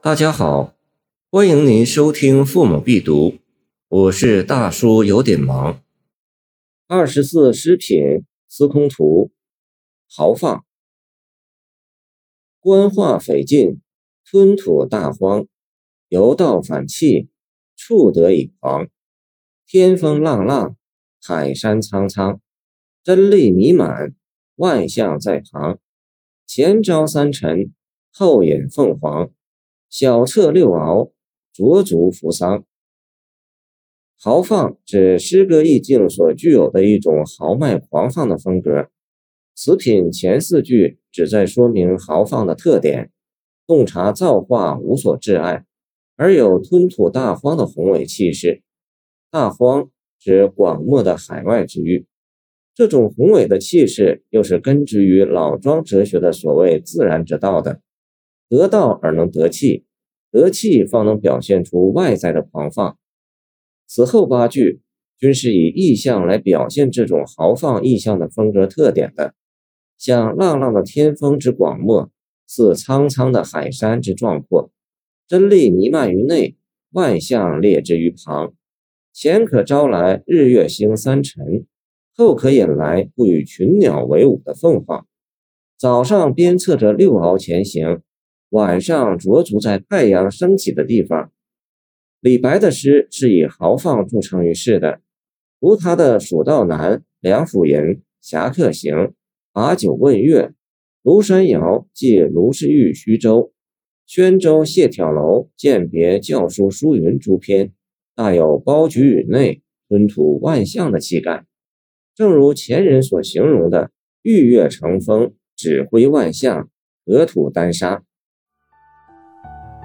大家好，欢迎您收听《父母必读》，我是大叔，有点忙。二十四诗品司空图，豪放。官话匪尽，吞吐大荒，游道反气，触得以狂。天风浪浪，海山苍苍，真力弥满，万象在旁。前招三臣，后引凤凰。小策六鳌，卓足扶桑。豪放指诗歌意境所具有的一种豪迈狂放的风格。此品前四句旨在说明豪放的特点：洞察造化无所挚爱，而有吞吐大荒的宏伟气势。大荒指广漠的海外之域，这种宏伟的气势又是根植于老庄哲学的所谓自然之道的。得道而能得气，得气方能表现出外在的狂放。此后八句均是以意象来表现这种豪放意象的风格特点的，像浪浪的天风之广漠，似苍苍的海山之壮阔，真力弥漫于内，万象列之于旁。前可招来日月星三辰，后可引来不与群鸟为伍的凤凰。早上鞭策着六鳌前行。晚上着足在太阳升起的地方。李白的诗是以豪放著称于世的，如他的《蜀道难》《梁甫吟》《侠客行》《把酒问月》《庐山谣》记卢氏玉虚州《宣州谢眺楼饯别教书书云》诸篇，大有包举宇内、吞吐万象的气概。正如前人所形容的“玉月成风，指挥万象，河土丹砂”。